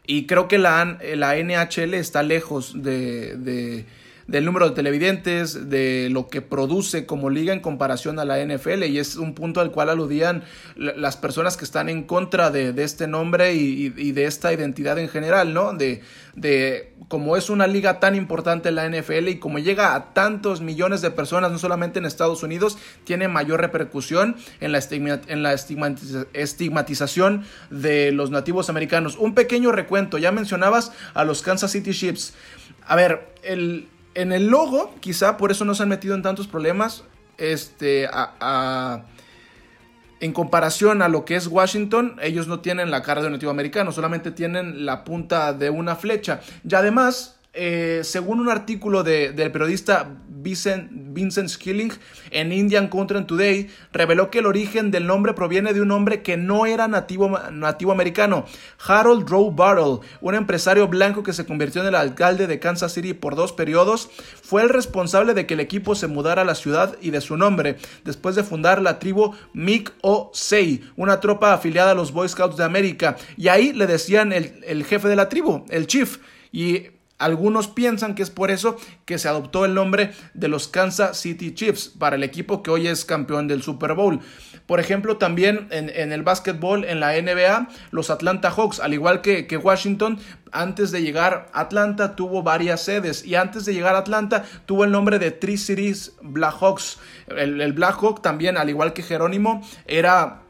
y creo que la, la NHL está lejos de, de- del número de televidentes, de lo que produce como liga en comparación a la NFL, y es un punto al cual aludían la- las personas que están en contra de, este nombre y, de esta identidad en general, ¿no? De, de como es una liga tan importante la NFL y como llega a tantos millones de personas, no solamente en Estados Unidos, tiene mayor repercusión en la, estigma- en la estigmatiza- estigmatización de los nativos americanos. Un pequeño recuento, ya mencionabas a los Kansas City Chiefs. A ver, el, en el logo, quizá por eso no se han metido en tantos problemas, este, a- en comparación a lo que es Washington, ellos no tienen la cara de un nativo americano, solamente tienen la punta de una flecha. Y además, eh, según un artículo de- del periodista Vincent, Vincent en Indian Country Today, reveló que el origen del nombre proviene de un hombre que no era nativo, nativo americano, Harold Rowe Bartle, un empresario blanco que se convirtió en el alcalde de Kansas City por dos periodos, fue el responsable de que el equipo se mudara a la ciudad y de su nombre, después de fundar la tribu Mick O'Say, una tropa afiliada a los Boy Scouts de América, y ahí le decían el, el jefe de la tribu, el chief, y algunos piensan que es por eso que se adoptó el nombre de los Kansas City Chiefs para el equipo que hoy es campeón del Super Bowl. Por ejemplo, también en, el básquetbol, en la NBA, los Atlanta Hawks, al igual que, que Washington, antes de llegar a Atlanta tuvo varias sedes y antes de llegar a Atlanta tuvo el nombre de Tri Cities Blackhawks. El, el Blackhawk también, al igual que Jerónimo, era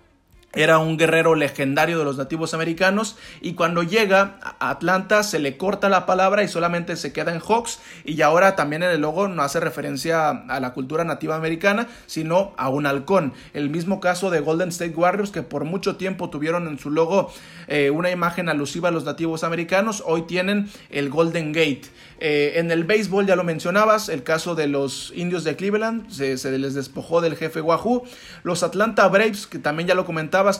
era un guerrero legendario de los nativos americanos y cuando llega a Atlanta se le corta la palabra y solamente se queda en Hawks y ahora también en el logo no hace referencia a la cultura nativa americana sino a un halcón. El mismo caso de Golden State Warriors que por mucho tiempo tuvieron en su logo eh, una imagen alusiva a los nativos americanos, hoy tienen el Golden Gate. Eh, en el béisbol ya lo mencionabas, el caso de los indios de Cleveland, se, les despojó del jefe Wahoo. Los Atlanta Braves, que también ya lo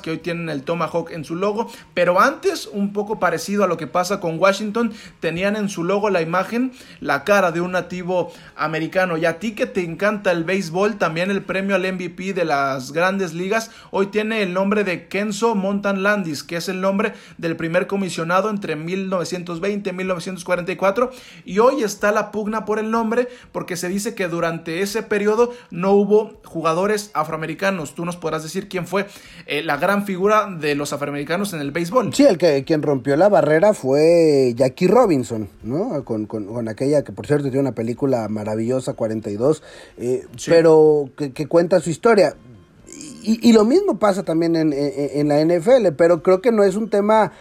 que hoy tienen el Tomahawk en su logo. Pero antes, un poco parecido a lo que pasa con Washington, tenían en su logo la imagen, la cara de un nativo americano. Y a ti que te encanta el béisbol, también el premio al MVP de las grandes ligas, hoy tiene el nombre de Kenzo Montan Landis, que es el nombre del primer comisionado entre 1920 y 1944 y hoy está la pugna por el nombre porque se dice que durante ese periodo no hubo jugadores afroamericanos. Tú nos podrás decir quién fue eh, la gran figura de los afroamericanos en el béisbol. Sí, el que quien rompió la barrera fue Jackie Robinson, ¿no? Con, con, con aquella que por cierto tiene una película maravillosa, 42, eh, Sí. pero que, que cuenta su historia. Y, y lo mismo pasa también en, en- en la NFL, pero creo que no es un tema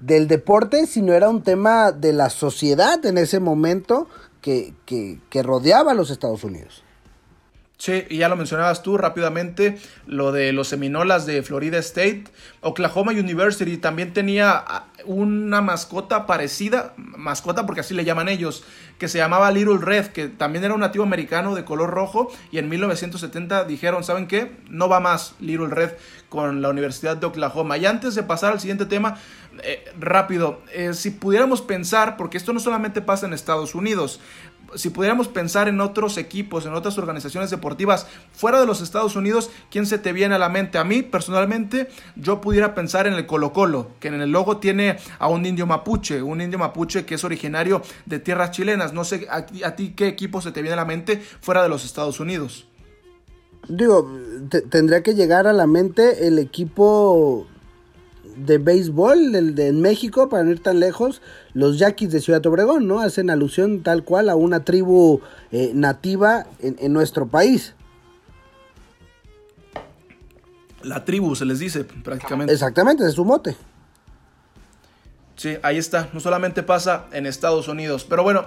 del deporte, sino era un tema de la sociedad en ese momento que, que, que rodeaba a los Estados Unidos. Sí, y ya lo mencionabas tú rápidamente, lo de los Seminolas de Florida State. Oklahoma University también tenía ah, una mascota parecida, mascota porque así le llaman ellos, que se llamaba Little Red, que también era un nativo americano de color rojo. Y en 1970 dijeron, ¿saben qué? No va más Little Red con la Universidad de Oklahoma. Y antes de pasar al siguiente tema, eh, rápido, eh, si pudiéramos pensar, porque esto no solamente pasa en Estados Unidos, si pudiéramos pensar en otros equipos, en otras organizaciones deportivas fuera de los Estados Unidos, ¿quién se te viene a la mente? A mí, personalmente, yo pudiera pensar en el Colo Colo, que en el logo tiene a un indio mapuche, un indio mapuche que es originario de tierras chilenas. No sé, a, ti- qué equipo se te viene a la mente fuera de los Estados Unidos. Digo, te- tendría que llegar a la mente el equipo de béisbol del de en México, para no ir tan lejos, los Yaquis de Ciudad Obregón, ¿no? Hacen alusión tal cual a una tribu eh, nativa en, en nuestro país. La tribu se les dice prácticamente. Exactamente, es su mote. Sí, ahí está. No solamente pasa en Estados Unidos. Pero bueno,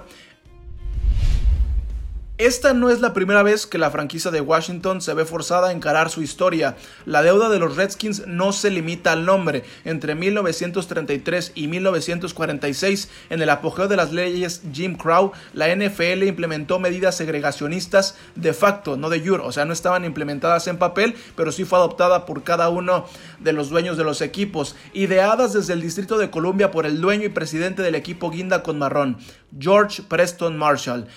Esta no es la primera vez que la franquicia de Washington se ve forzada a encarar su historia. La deuda de los Redskins no se limita al nombre. Entre 1933 y 1946, en el apogeo de las leyes Jim Crow, la NFL implementó medidas segregacionistas de facto, no de jure, o sea, no estaban implementadas en papel, pero sí fue adoptada por cada uno de los dueños de los equipos, ideadas desde el Distrito de Columbia por el dueño y presidente del equipo Guinda con Marrón, George Preston Marshall.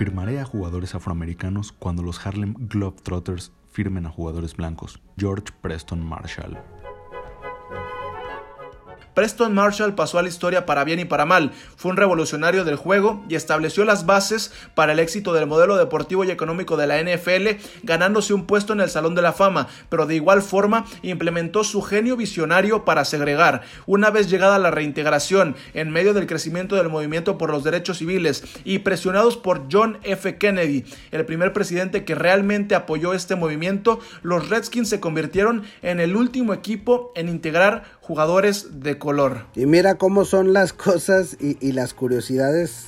Firmaré a jugadores afroamericanos cuando los Harlem Globetrotters firmen a jugadores blancos. George Preston Marshall. Preston Marshall pasó a la historia para bien y para mal. Fue un revolucionario del juego y estableció las bases para el éxito del modelo deportivo y económico de la NFL, ganándose un puesto en el Salón de la Fama, pero de igual forma implementó su genio visionario para segregar. Una vez llegada la reintegración, en medio del crecimiento del movimiento por los derechos civiles y presionados por John F. Kennedy, el primer presidente que realmente apoyó este movimiento, los Redskins se convirtieron en el último equipo en integrar jugadores de color. Y mira cómo son las cosas y, las curiosidades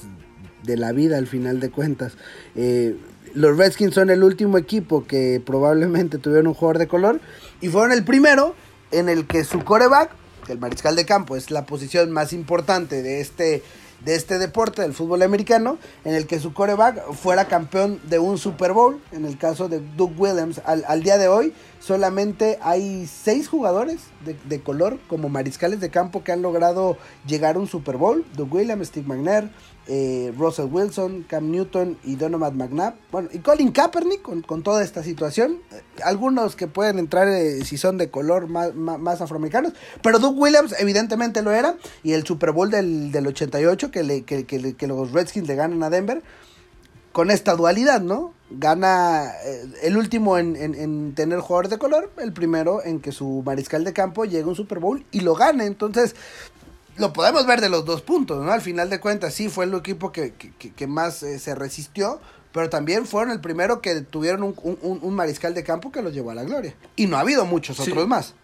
de la vida al final de cuentas. Eh, los Redskins son el último equipo que probablemente tuvieron un jugador de color y fueron el primero en el que su coreback, el mariscal de campo es la posición más importante de este, de este deporte, del fútbol americano, en el que su coreback fuera campeón de un Super Bowl, en el caso de Doug Williams. Al, al día de hoy solamente hay seis jugadores de, de, color como mariscales de campo que han logrado llegar a un Super Bowl. Doug Williams, Steve McNair, eh, Russell Wilson, Cam Newton y Donovan McNabb. Bueno, y Colin Kaepernick con, toda esta situación. Eh, algunos que pueden entrar eh, si son de color más, afroamericanos. Pero Doug Williams evidentemente lo era. Y el Super Bowl del, del 88 que, le, que, que, que los Redskins le ganan a Denver con esta dualidad, ¿no? Gana eh, el último en, en, en, tener jugador de color, el primero en que su mariscal de campo llegue a un Super Bowl y lo gane. Entonces, lo podemos ver de los dos puntos, ¿no? Al final de cuentas, sí, fue el equipo que, que, que más eh, se resistió, pero también fueron el primero que tuvieron un, un, un, mariscal de campo que los llevó a la gloria. Y no ha habido muchos sí. otros más.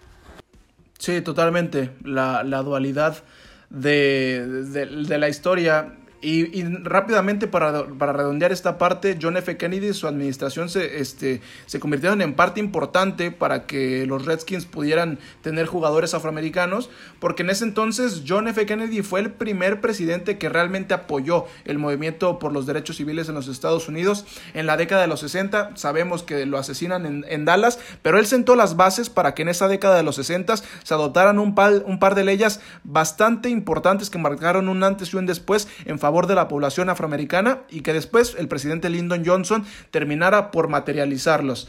Sí, totalmente. La, la dualidad de, de, de la historia y, y, rápidamente para, para, redondear esta parte, John F. Kennedy y su administración se, este, se convirtieron en parte importante para que los Redskins pudieran tener jugadores afroamericanos, porque en ese entonces John F. Kennedy fue el primer presidente que realmente apoyó el movimiento por los derechos civiles en los Estados Unidos en la década de los 60. Sabemos que lo asesinan en, en Dallas, pero él sentó las bases para que en esa década de los 60 se adoptaran un par, un par de leyes bastante importantes que marcaron un antes y un después en favor de la población afroamericana y que después el presidente Lyndon Johnson terminara por materializarlos.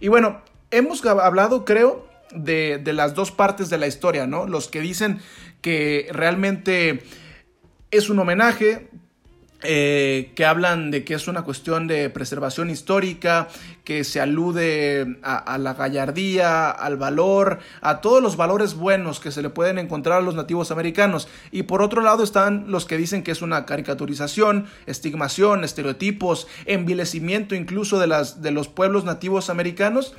Y bueno, hemos hablado, creo, de, de, las dos partes de la historia, ¿no? Los que dicen que realmente es un homenaje, eh, que hablan de que es una cuestión de preservación histórica, que se alude a, la gallardía, al valor, a todos los valores buenos que se le pueden encontrar a los nativos americanos. Y por otro lado están los que dicen que es una caricaturización, estigmación, estereotipos, envilecimiento incluso de, las, de los pueblos nativos americanos.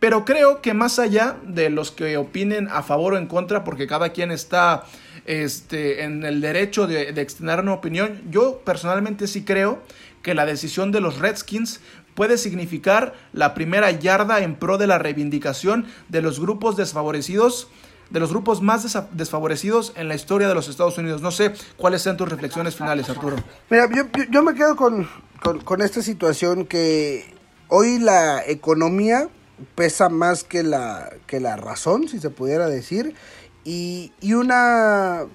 Pero creo que más allá de los que opinen a favor o en contra, porque cada quien está este, en el derecho de, de extender una opinión, yo personalmente sí creo que la decisión de los Redskins puede significar la primera yarda en pro de la reivindicación de los grupos desfavorecidos de los grupos más desfavorecidos en la historia de los Estados Unidos. No sé cuáles sean tus reflexiones finales, Arturo. Mira, yo, yo, yo me quedo con, con, con, esta situación que hoy la economía pesa más que la, que la razón, si se pudiera decir, y, una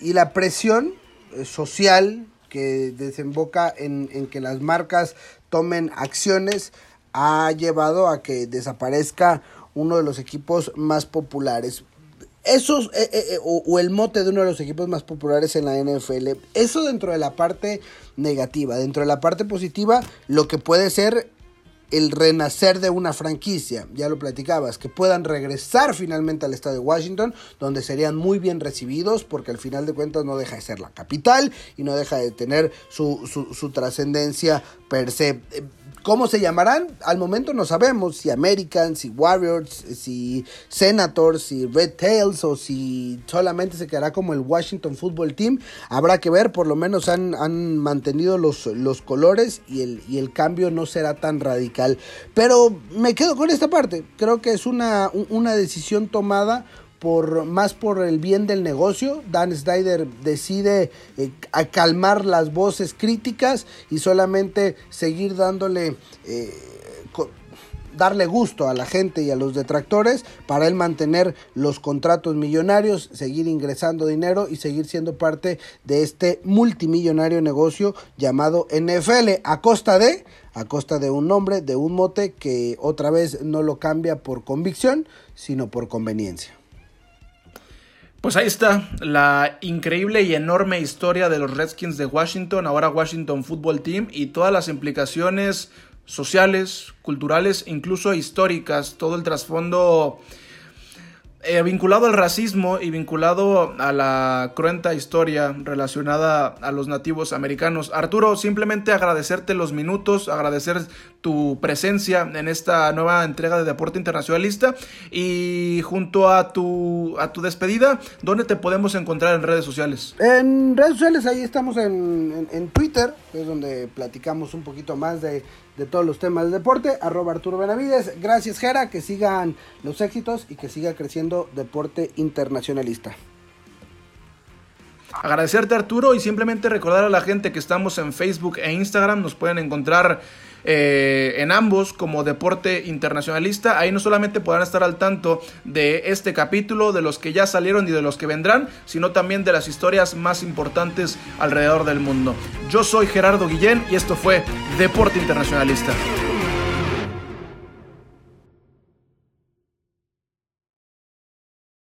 y la presión social que desemboca en, que las marcas tomen acciones ha llevado a que desaparezca uno de los equipos más populares. Eso, eh, eh, o, o, el mote de uno de los equipos más populares en la NFL. Eso dentro de la parte negativa. Dentro de la parte positiva, lo que puede ser el renacer de una franquicia, ya lo platicabas, que puedan regresar finalmente al estado de Washington, donde serían muy bien recibidos, porque al final de cuentas no deja de ser la capital y no deja de tener su, su, trascendencia per se. ¿Cómo se llamarán? Al momento no sabemos si Americans, si Warriors, si Senators, si Red Tails o si solamente se quedará como el Washington Football Team. Habrá que ver, por lo menos han, han mantenido los, los colores y el, y el cambio no será tan radical. Pero me quedo con esta parte. Creo que es una, una decisión tomada más por el bien del negocio. Dan Snyder decide eh, calmar las voces críticas y solamente seguir dándole... Eh, darle gusto a la gente y a los detractores para él mantener los contratos millonarios, seguir ingresando dinero y seguir siendo parte de este multimillonario negocio llamado NFL a costa de a costa de un nombre, de un mote que otra vez no lo cambia por convicción, sino por conveniencia. Pues ahí está la increíble y enorme historia de los Redskins de Washington, ahora Washington Football Team y todas las implicaciones sociales, culturales, incluso históricas, todo el trasfondo eh, vinculado al racismo y vinculado a la cruenta historia relacionada a los nativos americanos. Arturo, simplemente agradecerte los minutos, agradecer tu presencia en esta nueva entrega de Deporte Internacionalista y junto a tu, a tu despedida, ¿dónde te podemos encontrar en redes sociales? En redes sociales ahí estamos en, en- en Twitter, es donde platicamos un poquito más de, de todos los temas del deporte, arroba Arturo Benavides. Gracias Jera, que sigan los éxitos y que siga creciendo deporte internacionalista. Agradecerte Arturo y simplemente recordar a la gente que estamos en Facebook e Instagram, nos pueden encontrar eh, en ambos como Deporte Internacionalista. Ahí no solamente podrán estar al tanto de este capítulo, de los que ya salieron y de los que vendrán, sino también de las historias más importantes alrededor del mundo. Yo soy Gerardo Guillén y esto fue Deporte Internacionalista.